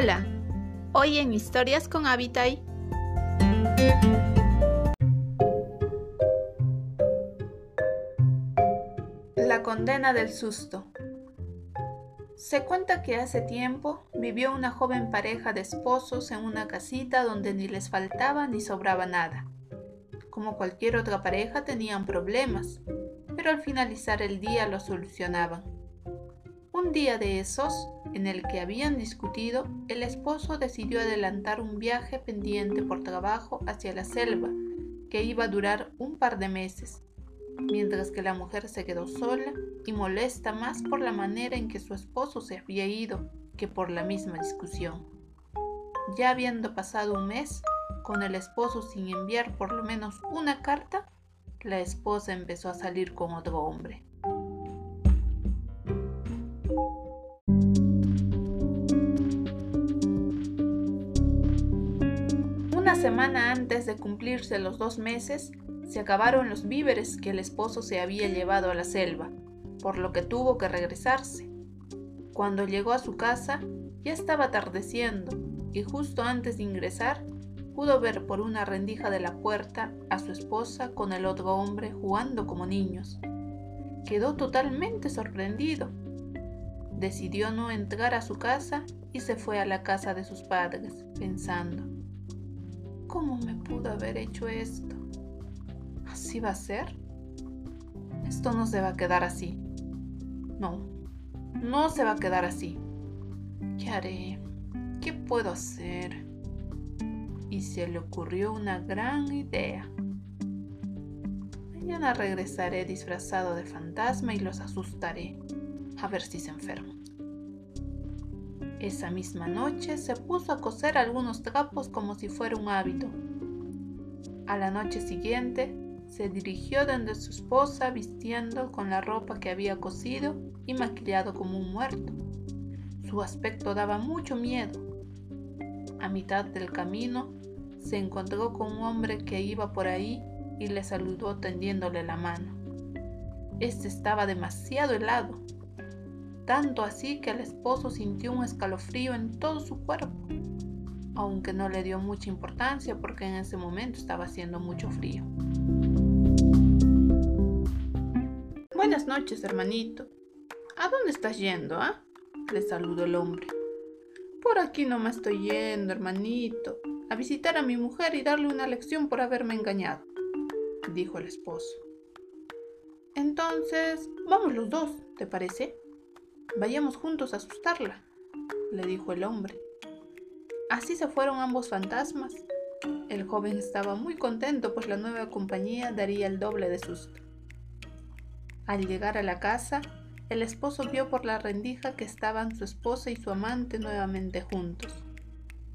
Hola, hoy en Historias con Habitai. La condena del susto. Se cuenta que hace tiempo vivió una joven pareja de esposos en una casita donde ni les faltaba ni sobraba nada. Como cualquier otra pareja tenían problemas, pero al finalizar el día lo solucionaban. Un día de esos, en el que habían discutido, el esposo decidió adelantar un viaje pendiente por trabajo hacia la selva, que iba a durar un par de meses, mientras que la mujer se quedó sola y molesta más por la manera en que su esposo se había ido que por la misma discusión. Ya habiendo pasado un mes, con el esposo sin enviar por lo menos una carta, la esposa empezó a salir con otro hombre. Una semana antes de cumplirse los dos meses, se acabaron los víveres que el esposo se había llevado a la selva, por lo que tuvo que regresarse. Cuando llegó a su casa, ya estaba atardeciendo y justo antes de ingresar, pudo ver por una rendija de la puerta a su esposa con el otro hombre jugando como niños. Quedó totalmente sorprendido. Decidió no entrar a su casa y se fue a la casa de sus padres, pensando, ¿cómo me pudo haber hecho esto? ¿Así va a ser? Esto no se va a quedar así. No, no se va a quedar así. ¿Qué haré? ¿Qué puedo hacer? y se le ocurrió una gran idea. Mañana regresaré disfrazado de fantasma y los asustaré, a ver si se enferman. Esa misma noche se puso a coser algunos trapos como si fuera un hábito. A la noche siguiente se dirigió donde su esposa vistiendo con la ropa que había cosido y maquillado como un muerto. Su aspecto daba mucho miedo. A mitad del camino se encontró con un hombre que iba por ahí y le saludó tendiéndole la mano. Este estaba demasiado helado, tanto así que el esposo sintió un escalofrío en todo su cuerpo, aunque no le dio mucha importancia porque en ese momento estaba haciendo mucho frío. Buenas noches, hermanito. ¿A dónde estás yendo, ah? Le saludó el hombre. Por aquí no me estoy yendo, hermanito a visitar a mi mujer y darle una lección por haberme engañado, dijo el esposo. Entonces, vamos los dos, ¿te parece? Vayamos juntos a asustarla, le dijo el hombre. Así se fueron ambos fantasmas. El joven estaba muy contento pues la nueva compañía daría el doble de susto. Al llegar a la casa, el esposo vio por la rendija que estaban su esposa y su amante nuevamente juntos.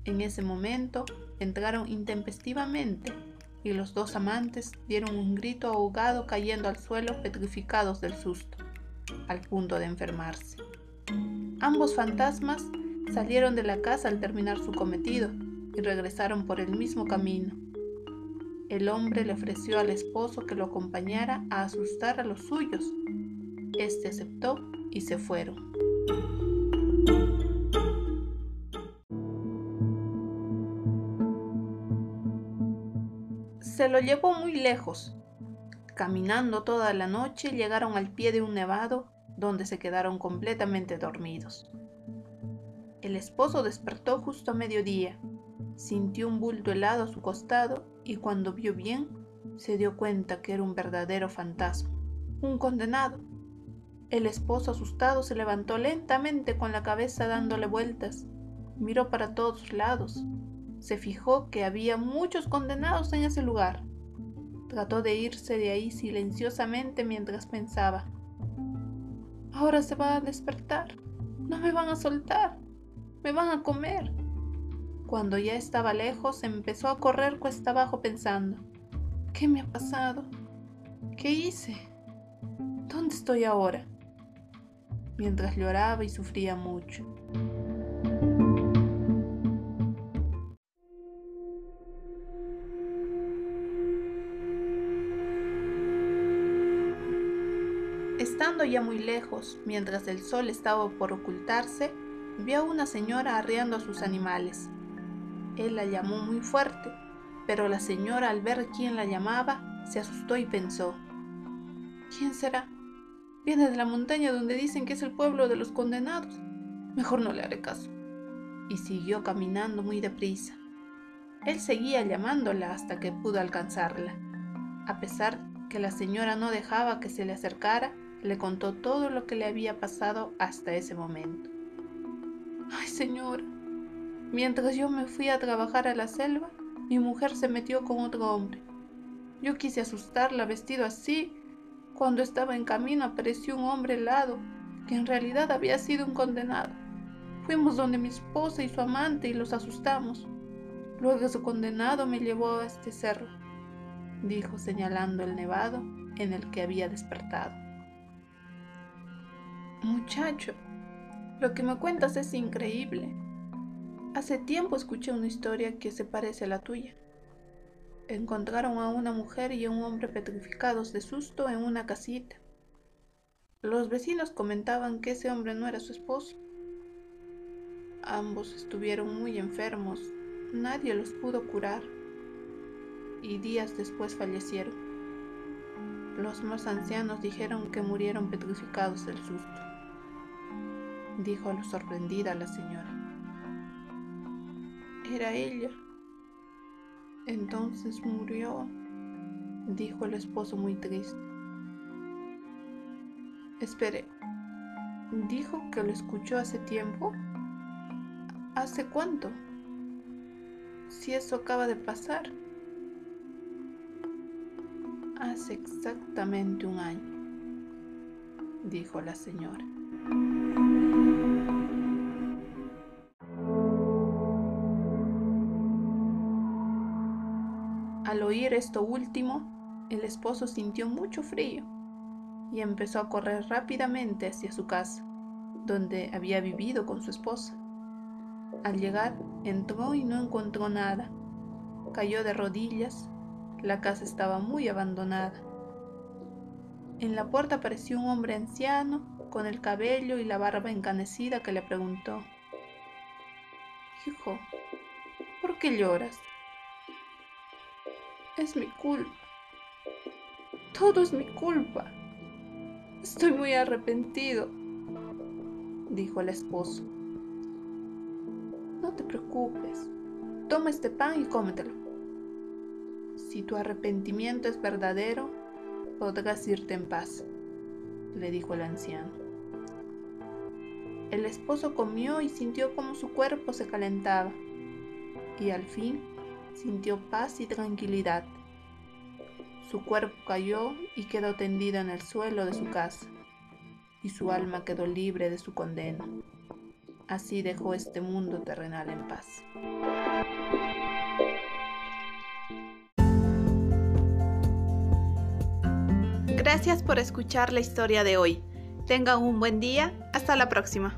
En ese momento entraron intempestivamente y los dos amantes dieron un grito ahogado cayendo al suelo petrificados del susto, al punto de enfermarse. Ambos fantasmas salieron de la casa al terminar su cometido y regresaron por el mismo camino. El hombre le ofreció al esposo que lo acompañara a asustar a los suyos. Este aceptó y se fueron. se lo llevó muy lejos. Caminando toda la noche llegaron al pie de un nevado donde se quedaron completamente dormidos. El esposo despertó justo a mediodía, sintió un bulto helado a su costado y cuando vio bien se dio cuenta que era un verdadero fantasma, un condenado. El esposo asustado se levantó lentamente con la cabeza dándole vueltas, miró para todos lados se fijó que había muchos condenados en ese lugar. Trató de irse de ahí silenciosamente mientras pensaba. Ahora se va a despertar. No me van a soltar. Me van a comer. Cuando ya estaba lejos, empezó a correr cuesta abajo pensando. ¿Qué me ha pasado? ¿Qué hice? ¿Dónde estoy ahora? Mientras lloraba y sufría mucho. Estando ya muy lejos, mientras el sol estaba por ocultarse, vio a una señora arreando a sus animales. Él la llamó muy fuerte, pero la señora al ver quién la llamaba, se asustó y pensó, ¿quién será? Viene de la montaña donde dicen que es el pueblo de los condenados. Mejor no le haré caso. Y siguió caminando muy deprisa. Él seguía llamándola hasta que pudo alcanzarla. A pesar que la señora no dejaba que se le acercara, le contó todo lo que le había pasado hasta ese momento. Ay, señora, mientras yo me fui a trabajar a la selva, mi mujer se metió con otro hombre. Yo quise asustarla vestido así. Cuando estaba en camino apareció un hombre helado, que en realidad había sido un condenado. Fuimos donde mi esposa y su amante y los asustamos. Luego su condenado me llevó a este cerro, dijo señalando el nevado en el que había despertado. Muchacho, lo que me cuentas es increíble. Hace tiempo escuché una historia que se parece a la tuya. Encontraron a una mujer y a un hombre petrificados de susto en una casita. Los vecinos comentaban que ese hombre no era su esposo. Ambos estuvieron muy enfermos, nadie los pudo curar y días después fallecieron. Los más ancianos dijeron que murieron petrificados del susto dijo sorprendida la señora. Era ella. Entonces murió, dijo el esposo muy triste. Espere, ¿dijo que lo escuchó hace tiempo? ¿Hace cuánto? Si eso acaba de pasar. Hace exactamente un año, dijo la señora. Oír esto último, el esposo sintió mucho frío y empezó a correr rápidamente hacia su casa, donde había vivido con su esposa. Al llegar, entró y no encontró nada. Cayó de rodillas. La casa estaba muy abandonada. En la puerta apareció un hombre anciano, con el cabello y la barba encanecida, que le preguntó, Hijo, ¿por qué lloras? Es mi culpa. Todo es mi culpa. Estoy muy arrepentido, dijo el esposo. No te preocupes. Toma este pan y cómetelo. Si tu arrepentimiento es verdadero, podrás irte en paz, le dijo el anciano. El esposo comió y sintió como su cuerpo se calentaba, y al fin sintió paz y tranquilidad. Su cuerpo cayó y quedó tendido en el suelo de su casa, y su alma quedó libre de su condena. Así dejó este mundo terrenal en paz. Gracias por escuchar la historia de hoy. Tengan un buen día. Hasta la próxima.